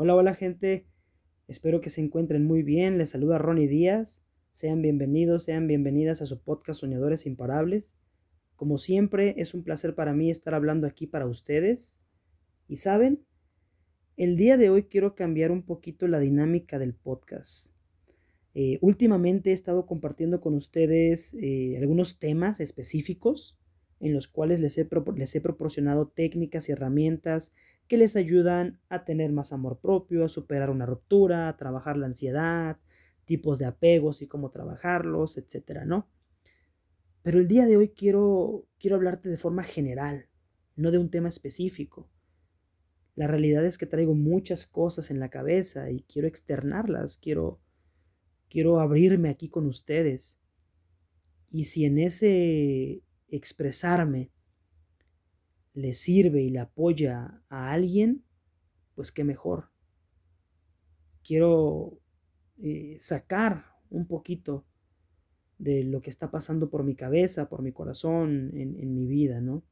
Hola, hola gente, espero que se encuentren muy bien. Les saluda Ronnie Díaz. Sean bienvenidos, sean bienvenidas a su podcast Soñadores Imparables. Como siempre, es un placer para mí estar hablando aquí para ustedes. Y saben, el día de hoy quiero cambiar un poquito la dinámica del podcast. Eh, últimamente he estado compartiendo con ustedes eh, algunos temas específicos en los cuales les he, les he proporcionado técnicas y herramientas que les ayudan a tener más amor propio, a superar una ruptura, a trabajar la ansiedad, tipos de apegos y cómo trabajarlos, etcétera, ¿no? Pero el día de hoy quiero, quiero hablarte de forma general, no de un tema específico. La realidad es que traigo muchas cosas en la cabeza y quiero externarlas, quiero, quiero abrirme aquí con ustedes. Y si en ese expresarme le sirve y le apoya a alguien, pues qué mejor. Quiero eh, sacar un poquito de lo que está pasando por mi cabeza, por mi corazón, en, mi vida, ¿no?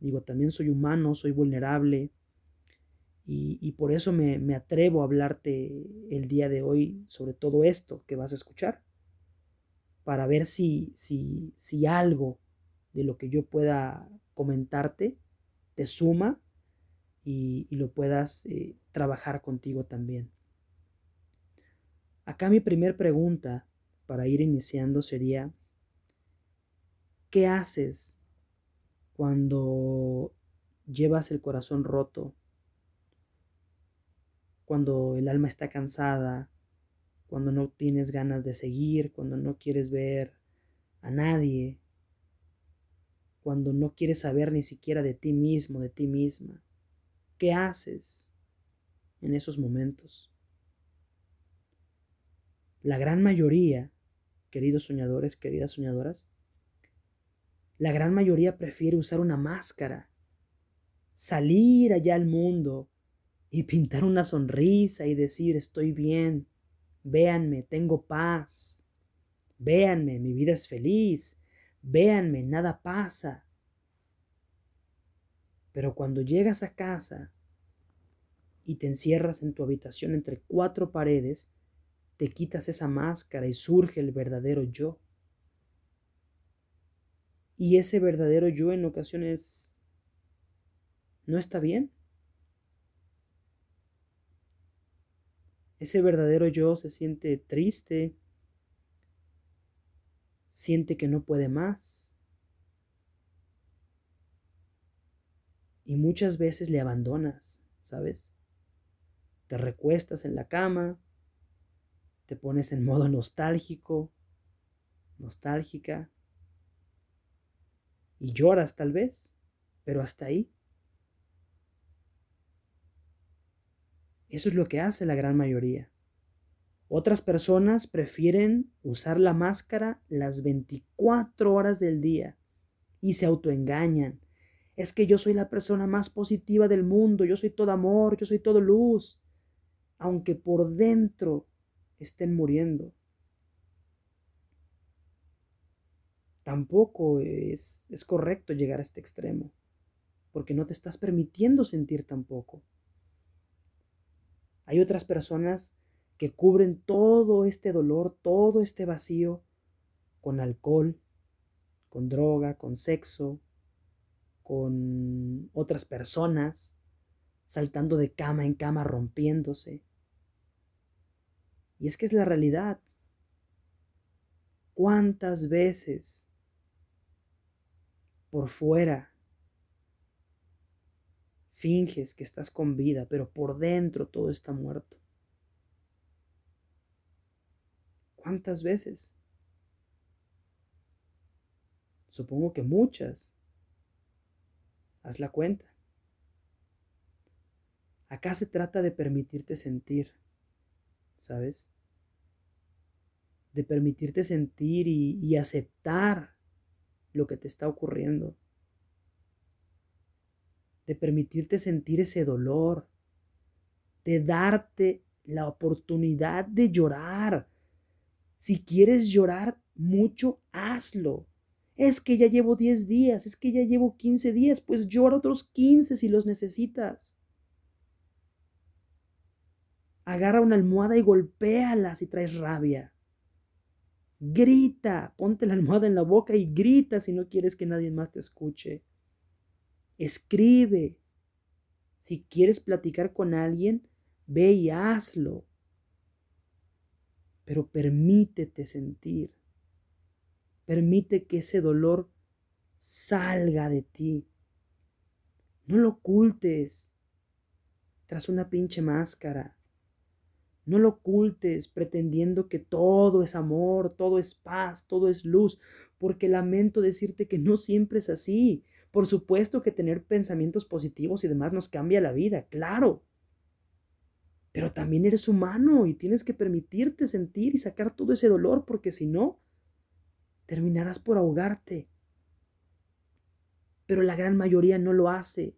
Digo, también soy humano, soy vulnerable y, por eso me, me, atrevo a hablarte el día de hoy sobre todo esto que vas a escuchar, para ver si, si, si algo de lo que yo pueda comentarte te suma y, lo puedas eh, trabajar contigo también. Acá mi primer pregunta para ir iniciando sería, ¿qué haces cuando llevas el corazón roto? Cuando el alma está cansada, cuando no tienes ganas de seguir, cuando no quieres ver a nadie, cuando no quieres saber ni siquiera de ti mismo, de ti misma? ¿Qué haces en esos momentos? La gran mayoría, queridos soñadores, queridas soñadoras, la gran mayoría prefiere usar una máscara, salir allá al mundo y pintar una sonrisa y decir estoy bien, véanme, tengo paz, véanme, mi vida es feliz, Véanme, nada pasa. Pero cuando llegas a casa y te encierras en tu habitación entre cuatro paredes, te quitas esa máscara y surge el verdadero yo. Y ese verdadero yo en ocasiones no está bien. Ese verdadero yo se siente triste, siente que no puede más. Y muchas veces le abandonas, ¿sabes? Te recuestas en la cama, te pones en modo nostálgico, nostálgica, y lloras tal vez, pero hasta ahí. Eso es lo que hace la gran mayoría. Otras personas prefieren usar la máscara las 24 horas del día y se autoengañan. Es que yo soy la persona más positiva del mundo, yo soy todo amor, yo soy todo luz, aunque por dentro estén muriendo. Tampoco es, es correcto llegar a este extremo, porque no te estás permitiendo sentir tampoco. Hay otras personas que cubren todo este dolor, todo este vacío con alcohol, con droga, con sexo, con otras personas, saltando de cama en cama, rompiéndose. Y es que es la realidad. ¿Cuántas veces por fuera finges que estás con vida, pero por dentro todo está muerto? ¿Cuántas veces? Supongo que muchas. Haz la cuenta. Acá se trata de permitirte sentir, ¿sabes? De permitirte sentir y, y aceptar lo que te está ocurriendo. De permitirte sentir ese dolor. De darte la oportunidad de llorar si quieres llorar mucho, hazlo. Es que ya llevo 10 días, es que ya llevo 15 días, pues llora otros 15 si los necesitas. Agarra una almohada y golpéala si traes rabia. Grita, ponte la almohada en la boca y grita si no quieres que nadie más te escuche. Escribe. Si quieres platicar con alguien, ve y hazlo. Pero permítete sentir. Permite que ese dolor salga de ti. No lo ocultes tras una pinche máscara. No lo ocultes pretendiendo que todo es amor, todo es paz, todo es luz, porque lamento decirte que no siempre es así. Por supuesto que tener pensamientos positivos y demás nos cambia la vida, claro. Pero también eres humano y tienes que permitirte sentir y sacar todo ese dolor, porque si no, terminarás por ahogarte. Pero la gran mayoría no lo hace.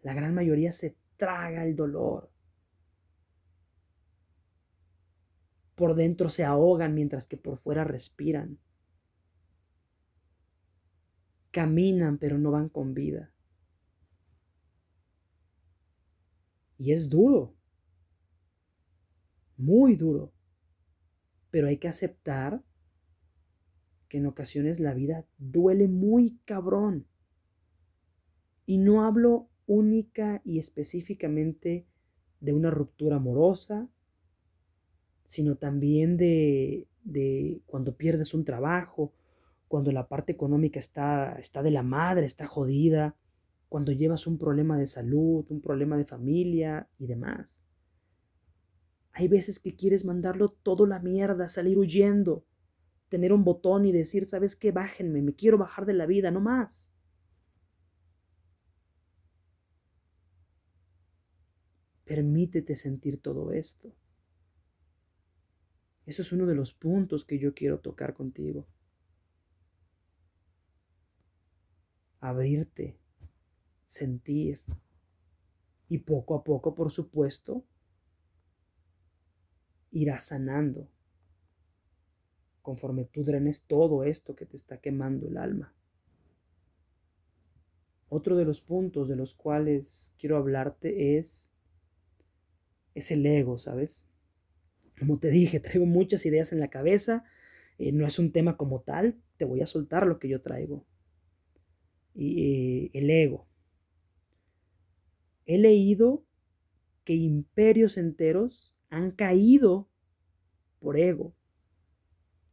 La gran mayoría se traga el dolor. Por dentro se ahogan mientras que por fuera respiran. Caminan pero no van con vida. Y es duro, muy duro, pero hay que aceptar que en ocasiones la vida duele muy cabrón. Y no hablo única y específicamente de una ruptura amorosa, sino también de, de cuando pierdes un trabajo, cuando la parte económica está, está de la madre, está jodida, cuando llevas un problema de salud, un problema de familia y demás. Hay veces que quieres mandarlo todo la mierda, salir huyendo, tener un botón y decir, ¿sabes qué? Bájenme, me quiero bajar de la vida, no más. Permítete sentir todo esto. Eso es uno de los puntos que yo quiero tocar contigo. Abrirte, sentir y poco a poco, por supuesto, irás sanando conforme tú drenes todo esto que te está quemando el alma. Otro de los puntos de los cuales quiero hablarte es es el ego, ¿sabes? Como te dije, traigo muchas ideas en la cabeza, eh, no es un tema como tal, te voy a soltar lo que yo traigo. Y eh, el ego. He leído que imperios enteros han caído por ego.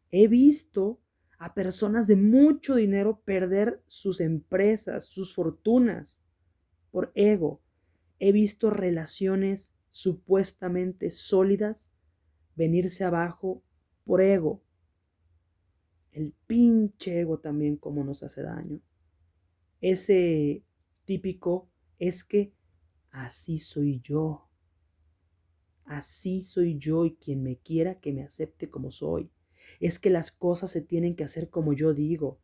He visto a personas de mucho dinero perder sus empresas, sus fortunas por ego. He visto relaciones supuestamente sólidas venirse abajo por ego. El pinche ego también como nos hace daño. Ese típico es que así soy yo. Así soy yo y quien me quiera que me acepte como soy. Es que las cosas se tienen que hacer como yo digo.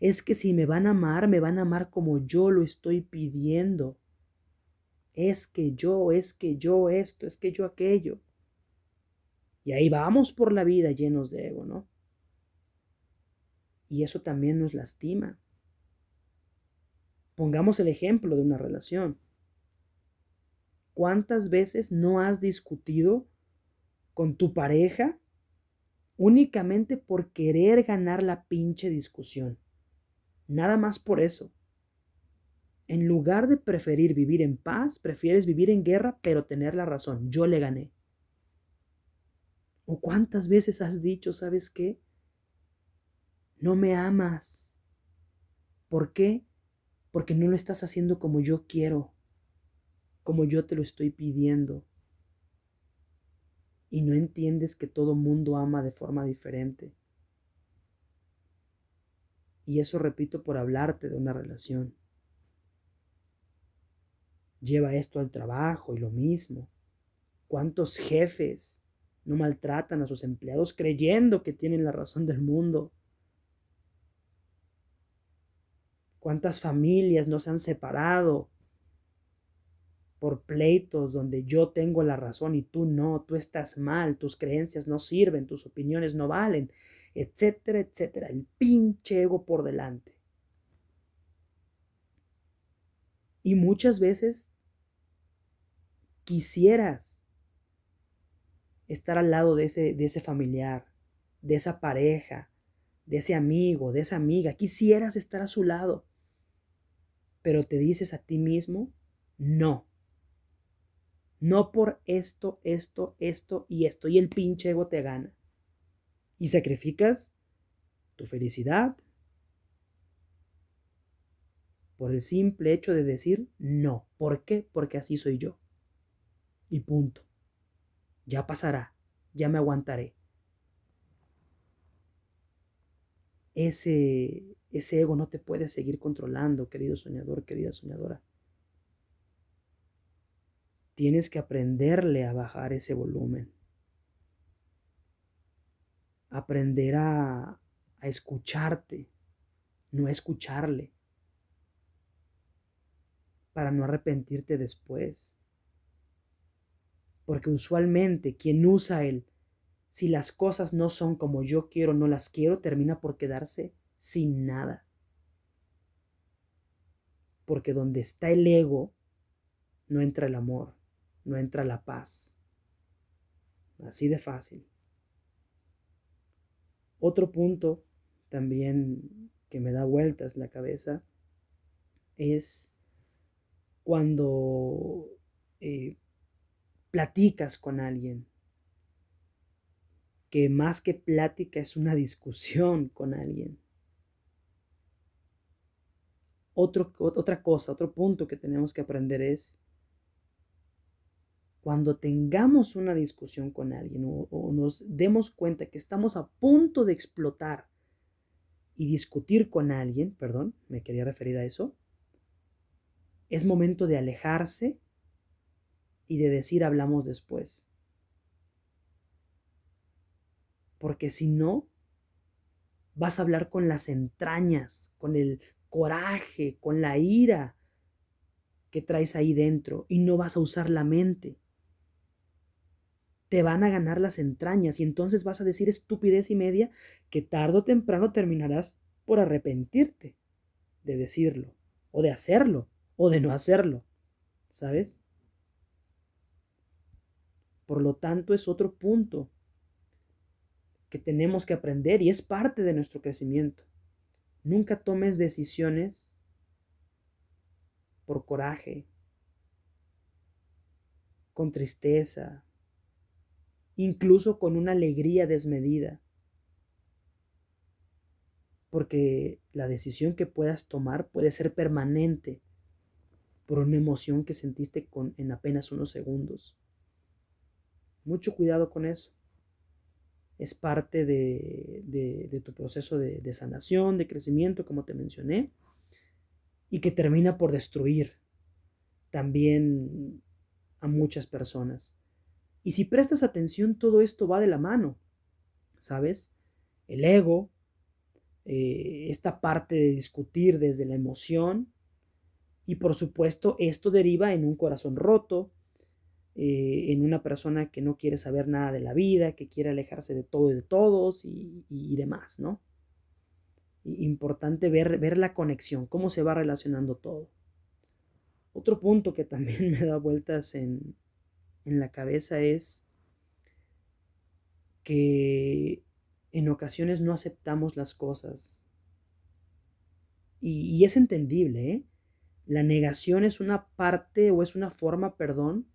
Es que si me van a amar, me van a amar como yo lo estoy pidiendo es que yo, es que yo esto, es que yo aquello. Y ahí vamos por la vida llenos de ego, ¿no? Y eso también nos lastima. Pongamos el ejemplo de una relación. ¿Cuántas veces no has discutido con tu pareja únicamente por querer ganar la pinche discusión? Nada más por eso. En lugar de preferir vivir en paz, prefieres vivir en guerra, pero tener la razón. Yo le gané. ¿O cuántas veces has dicho, sabes qué? No me amas. ¿Por qué? Porque no lo estás haciendo como yo quiero, como yo te lo estoy pidiendo. Y no entiendes que todo mundo ama de forma diferente. Y eso repito por hablarte de una relación lleva esto al trabajo y lo mismo. ¿Cuántos jefes no maltratan a sus empleados creyendo que tienen la razón del mundo? ¿Cuántas familias no se han separado por pleitos donde yo tengo la razón y tú no, tú estás mal, tus creencias no sirven, tus opiniones no valen, etcétera, etcétera? El pinche ego por delante. Y muchas veces quisieras estar al lado de ese, de ese familiar, de esa pareja, de ese amigo, de esa amiga. Quisieras estar a su lado. Pero te dices a ti mismo, no. No por esto, esto, esto y esto. Y el pinche ego te gana. Y sacrificas tu felicidad por el simple hecho de decir no. ¿Por qué? Porque así soy yo. Y punto. Ya pasará. Ya me aguantaré. Ese, ego no te puede seguir controlando, querido soñador, querida soñadora. Tienes que aprenderle a bajar ese volumen. Aprender a, escucharte, no escucharle, para no arrepentirte después. Porque usualmente quien usa el si las cosas no son como yo quiero, no las quiero, termina por quedarse sin nada. Porque donde está el ego, no entra el amor no entra la paz. Así de fácil. Otro punto también que me da vueltas la cabeza es cuando eh, platicas con alguien, que más que plática es una discusión con alguien. Otra cosa, otro punto que tenemos que aprender es cuando tengamos una discusión con alguien o, nos demos cuenta que estamos a punto de explotar y discutir con alguien, perdón, me quería referir a eso, es momento de alejarse y de decir hablamos después. Porque si no, vas a hablar con las entrañas, con el coraje, con la ira que traes ahí dentro y no vas a usar la mente te van a ganar las entrañas y entonces vas a decir estupidez y media que tarde o temprano terminarás por arrepentirte de decirlo, o de hacerlo, o de no hacerlo, ¿sabes? Por lo tanto, es otro punto que tenemos que aprender y es parte de nuestro crecimiento. Nunca tomes decisiones por coraje, con tristeza, incluso con una alegría desmedida. Porque la decisión que puedas tomar puede ser permanente por una emoción que sentiste con, en apenas unos segundos. Mucho cuidado con eso. Es parte de, tu proceso de, de sanación, de crecimiento, como te mencioné, y que termina por destruir también a muchas personas. Y si prestas atención, todo esto va de la mano, ¿sabes? El ego, eh, esta parte de discutir desde la emoción, y por supuesto esto deriva en un corazón roto, eh, en una persona que no quiere saber nada de la vida, que quiere alejarse de todo y de todos y, demás, ¿no? Importante ver, ver la conexión, cómo se va relacionando todo. Otro punto que también me da vueltas en, en la cabeza es que en ocasiones no aceptamos las cosas. Y, es entendible, ¿eh? La negación es una parte o es una forma, perdón,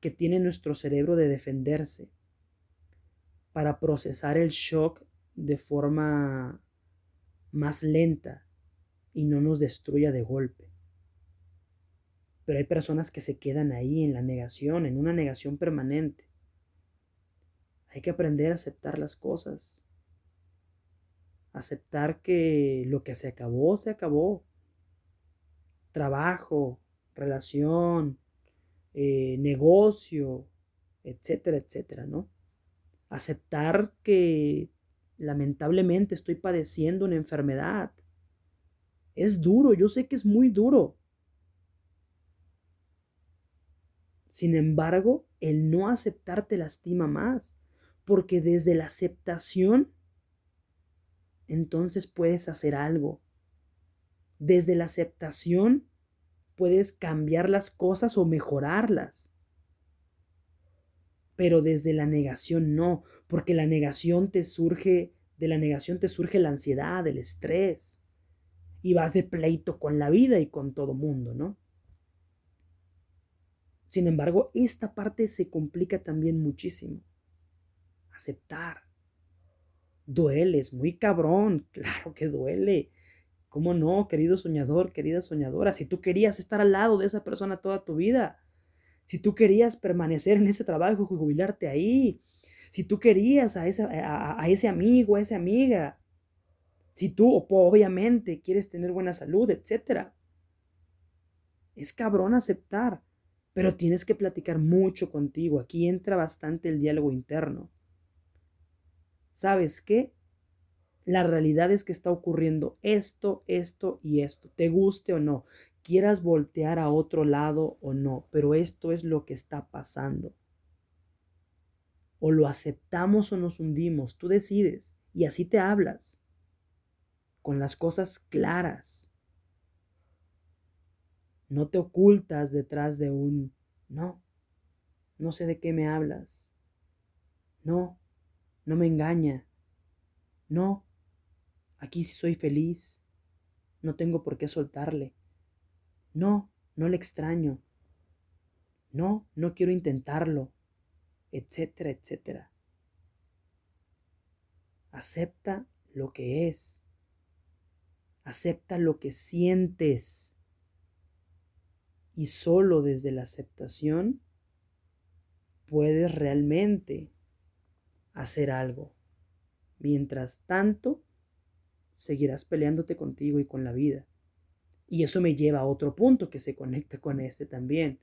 que tiene nuestro cerebro de defenderse para procesar el shock de forma más lenta y no nos destruya de golpe. Pero hay personas que se quedan ahí en la negación, en una negación permanente. Hay que aprender a aceptar las cosas. Aceptar que lo que se acabó, se acabó. Trabajo, relación, eh, negocio, etcétera, etcétera, ¿no? Aceptar que lamentablemente estoy padeciendo una enfermedad. Es duro, yo sé que es muy duro. Sin embargo, el no aceptar te lastima más, porque desde la aceptación, entonces puedes hacer algo. Desde la aceptación puedes cambiar las cosas o mejorarlas. pero desde la negación no, porque la negación te surge, de la negación te surge la ansiedad, el estrés, y vas de pleito con la vida y con todo mundo, ¿no? Sin embargo, esta parte se complica también muchísimo. Aceptar. Duele, es muy cabrón, claro que duele. ¿Cómo no, querido soñador, querida soñadora? Si tú querías estar al lado de esa persona toda tu vida, si tú querías permanecer en ese trabajo y jubilarte ahí, si tú querías a, esa, a, ese amigo, a esa amiga, si tú obviamente quieres tener buena salud, etc. Es cabrón aceptar, pero tienes que platicar mucho contigo. Aquí entra bastante el diálogo interno. ¿Sabes qué? La realidad es que está ocurriendo esto, esto y esto, te guste o no quieras voltear a otro lado o no, pero esto es lo que está pasando. O lo aceptamos o nos hundimos, tú decides, y así te hablas, con las cosas claras. No te ocultas detrás de un no, no sé de qué me hablas. No, no me engaña. No, aquí sí soy feliz. No tengo por qué soltarle. No, no le extraño. No, no quiero intentarlo, etcétera, etcétera. Acepta lo que es. Acepta lo que sientes. Y solo desde la aceptación puedes realmente hacer algo. Mientras tanto, seguirás peleándote contigo y con la vida. Y eso me lleva a otro punto que se conecta con este también,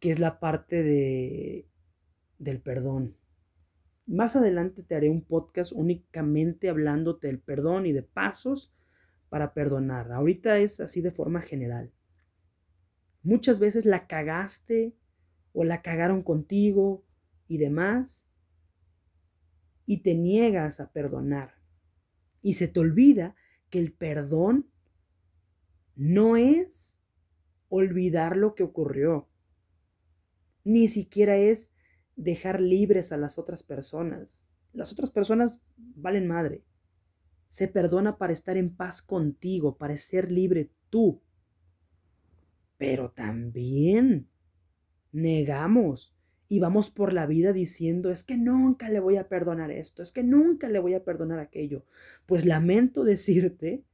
que es la parte de, del perdón. Más adelante te haré un podcast únicamente hablándote del perdón y de pasos para perdonar. Ahorita es así de forma general. Muchas veces la cagaste o la cagaron contigo y demás y te niegas a perdonar. Y se te olvida que el perdón no es olvidar lo que ocurrió. Ni siquiera es dejar libres a las otras personas. Las otras personas valen madre. Se perdona para estar en paz contigo, para ser libre tú. Pero también negamos y vamos por la vida diciendo, es que nunca le voy a perdonar esto, es que nunca le voy a perdonar aquello. Pues lamento decirte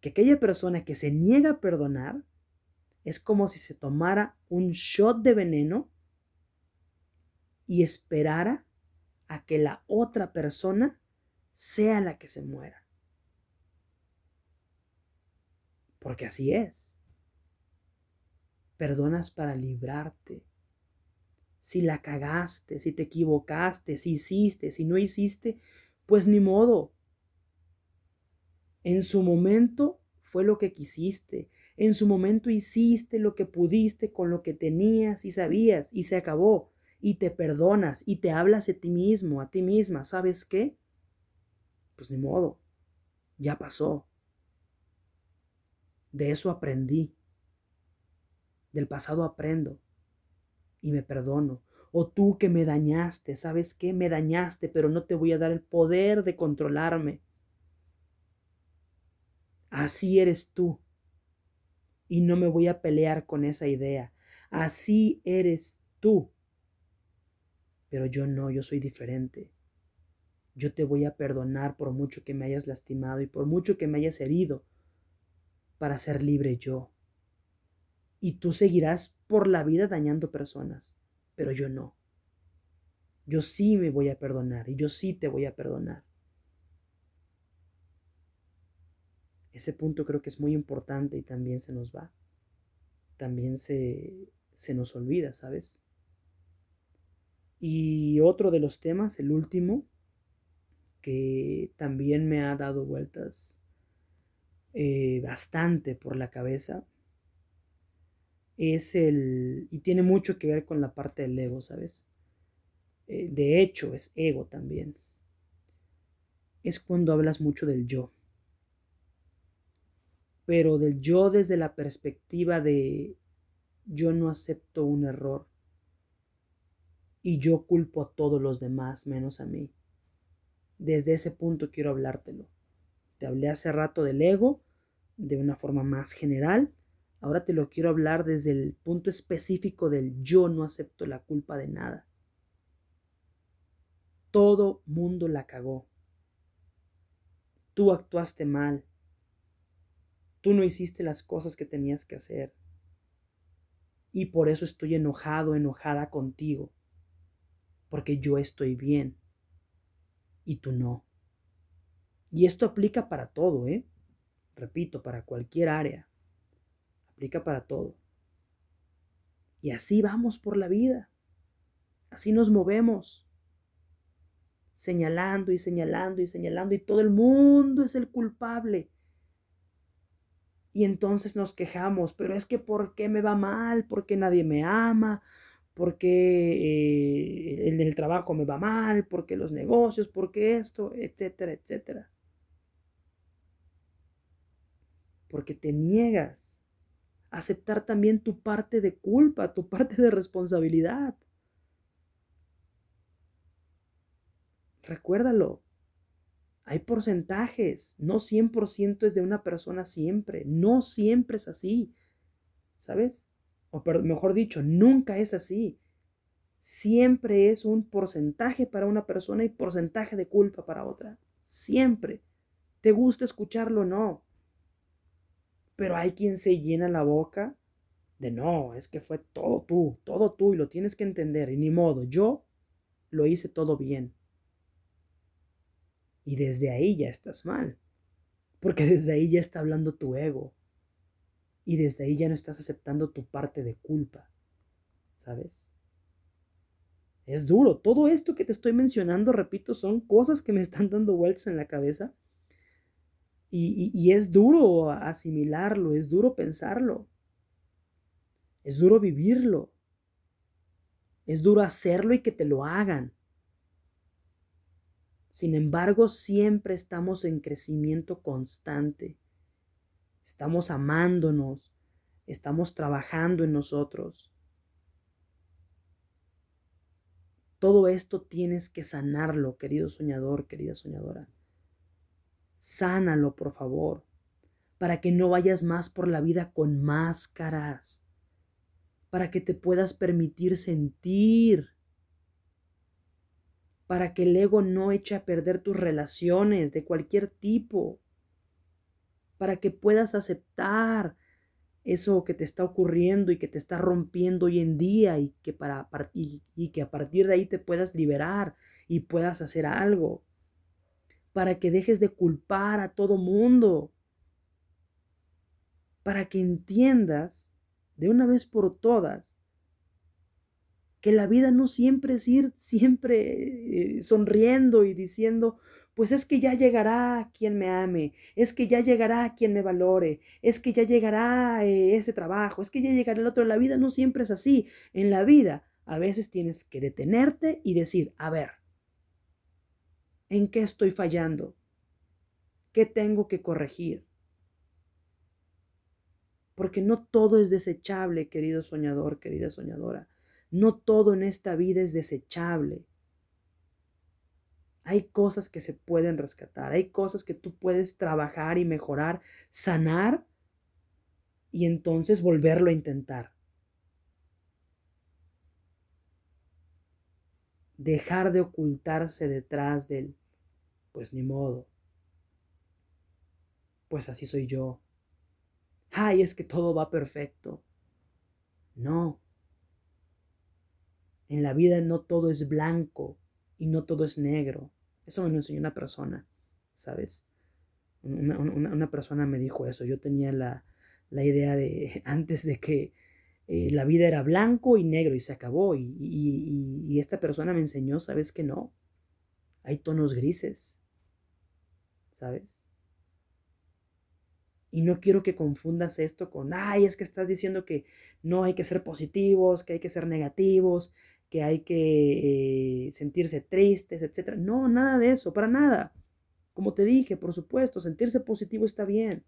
que aquella persona que se niega a perdonar es como si se tomara un shot de veneno y esperara a que la otra persona sea la que se muera. Porque así es. Perdonas para librarte. Si la cagaste, si te equivocaste, si hiciste, si no hiciste, pues ni modo. En su momento fue lo que quisiste. En su momento hiciste lo que pudiste con lo que tenías y sabías y se acabó. Y te perdonas y te hablas a ti mismo, a ti misma. ¿Sabes qué? Pues ni modo. Ya pasó. De eso aprendí. Del pasado aprendo. Y me perdono. O tú que me dañaste, ¿sabes qué? Me dañaste, pero no te voy a dar el poder de controlarme. Así eres tú. Y no me voy a pelear con esa idea. Así eres tú. Pero yo no, yo soy diferente. Yo te voy a perdonar por mucho que me hayas lastimado y por mucho que me hayas herido para ser libre yo. Y tú seguirás por la vida dañando personas, pero yo no. Yo sí me voy a perdonar y yo sí te voy a perdonar. Ese punto creo que es muy importante y también se nos va. También se, se nos olvida, ¿sabes? Y otro de los temas, el último, que también me ha dado vueltas eh, bastante por la cabeza, es el, y tiene mucho que ver con la parte del ego, ¿sabes? Eh, de hecho, es ego también. Es cuando hablas mucho del yo pero del yo desde la perspectiva de yo no acepto un error y yo culpo a todos los demás menos a mí. Desde ese punto quiero hablártelo. Te hablé hace rato del ego de una forma más general. Ahora te lo quiero hablar desde el punto específico del yo no acepto la culpa de nada. Todo mundo la cagó. Tú actuaste mal. Tú no hiciste las cosas que tenías que hacer. Y por eso estoy enojado, enojada contigo. Porque yo estoy bien. Y tú no. Y esto aplica para todo, ¿eh? Repito, para cualquier área. Aplica para todo. Y así vamos por la vida. Así nos movemos. Señalando y señalando y señalando y todo el mundo es el culpable. Y entonces nos quejamos, pero es que ¿por qué me va mal? ¿Por qué nadie me ama? ¿Por qué eh, el trabajo me va mal? ¿Por qué los negocios? ¿Por qué esto? Etcétera, etcétera. porque te niegas aceptar también tu parte de culpa, tu parte de responsabilidad. Recuérdalo, hay porcentajes, no 100% es de una persona siempre, no siempre es así, ¿sabes? O mejor dicho, nunca es así. Siempre es un porcentaje para una persona y porcentaje de culpa para otra. Siempre. ¿Te gusta escucharlo o no? Pero hay quien se llena la boca de no, es que fue todo tú, todo tú y lo tienes que entender y ni modo, yo lo hice todo bien. Y desde ahí ya estás mal, porque desde ahí ya está hablando tu ego y desde ahí ya no estás aceptando tu parte de culpa, ¿sabes? Es duro, todo esto que te estoy mencionando, repito, son cosas que me están dando vueltas en la cabeza y, es duro asimilarlo, es duro pensarlo, es duro vivirlo, es duro hacerlo y que te lo hagan. Sin embargo, siempre estamos en crecimiento constante. Estamos amándonos, estamos trabajando en nosotros. Todo esto tienes que sanarlo, querido soñador, querida soñadora. Sánalo, por favor, para que no vayas más por la vida con máscaras, para que te puedas permitir sentir, para que el ego no eche a perder tus relaciones de cualquier tipo, para que puedas aceptar eso que te está ocurriendo y que te está rompiendo hoy en día y que, para, y que a partir de ahí te puedas liberar y puedas hacer algo para que dejes de culpar a todo mundo, para que entiendas de una vez por todas que la vida no siempre es ir siempre eh, sonriendo y diciendo, pues es que ya llegará quien me ame, es que ya llegará quien me valore, es que ya llegará eh, este trabajo, es que ya llegará el otro. La vida no siempre es así. En la vida a veces tienes que detenerte y decir, a ver, ¿En qué estoy fallando? ¿Qué tengo que corregir? Porque no todo es desechable, querido soñador, querida soñadora. No todo en esta vida es desechable. Hay cosas que se pueden rescatar, hay cosas que tú puedes trabajar y mejorar, sanar y entonces volverlo a intentar. Dejar de ocultarse detrás del, pues ni modo, pues así soy yo. Ay, es que todo va perfecto. No. En la vida no todo es blanco y no todo es negro. Eso me lo enseñó una persona, ¿sabes? Una, persona me dijo eso. Yo tenía la, la idea de, antes de que eh, la vida era blanco y negro y se acabó. Y, esta persona me enseñó, sabes que no, hay tonos grises, ¿sabes? Y no quiero que confundas esto con, ay, es que estás diciendo que no hay que ser positivos, que hay que ser negativos, que hay que eh, sentirse tristes, etc. No, nada de eso, para nada. Como te dije, por supuesto, sentirse positivo está bien.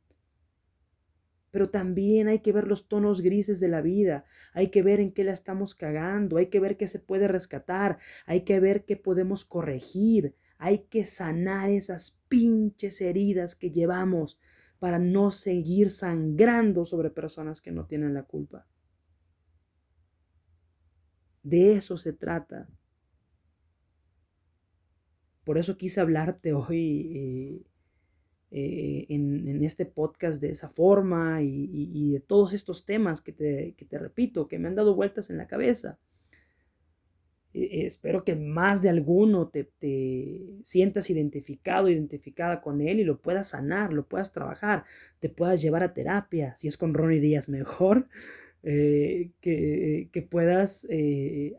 Pero también hay que ver los tonos grises de la vida, hay que ver en qué la estamos cagando, hay que ver qué se puede rescatar, hay que ver qué podemos corregir, hay que sanar esas pinches heridas que llevamos para no seguir sangrando sobre personas que no tienen la culpa. De eso se trata. Por eso quise hablarte hoy eh, en, este podcast de esa forma y, de todos estos temas que te, te, repito, que me han dado vueltas en la cabeza. Eh, espero que más de alguno te, te, sientas identificado, identificada con él y lo puedas sanar, lo puedas trabajar, te puedas llevar a terapia, si es con Ronnie Díaz mejor, eh, que, que, puedas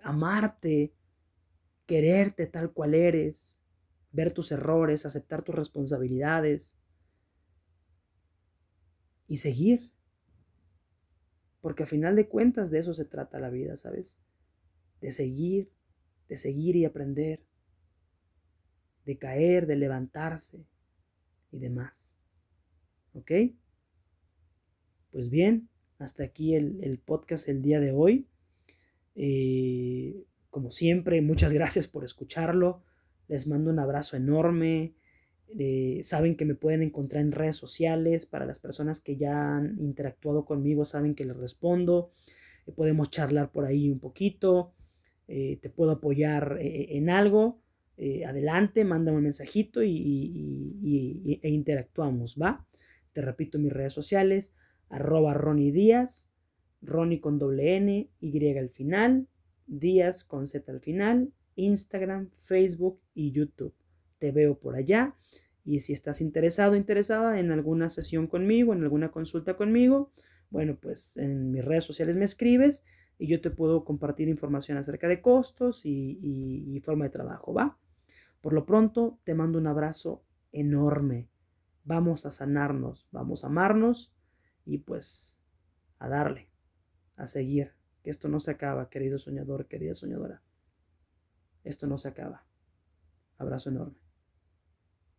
amarte, quererte tal cual eres, ver tus errores, aceptar tus responsabilidades, y seguir. Porque a final de cuentas de eso se trata la vida, ¿sabes? De seguir, de seguir y aprender, de caer, de levantarse y demás. ¿Ok? Pues bien, hasta aquí el, podcast el día de hoy. Eh, como siempre, muchas gracias por escucharlo. Les mando un abrazo enorme. Eh, saben que me pueden encontrar en redes sociales. Para las personas que ya han interactuado conmigo, saben que les respondo. Eh, podemos charlar por ahí un poquito. Eh, te puedo apoyar en algo. adelante, mándame un mensajito y, e interactuamos, ¿va? Te repito mis redes sociales, arroba Ronnie Díaz, Ronnie con doble N, Y al final, Díaz con Z al final, Instagram, Facebook y YouTube te veo por allá. Y si estás interesado, interesada en alguna sesión conmigo, en alguna consulta conmigo, bueno, pues en mis redes sociales me escribes y yo te puedo compartir información acerca de costos y, forma de trabajo, ¿va? Por lo pronto, te mando un abrazo enorme. Vamos a sanarnos, vamos a amarnos y pues a darle, a seguir, que esto no se acaba, querido soñador, querida soñadora. Esto no se acaba. Abrazo enorme.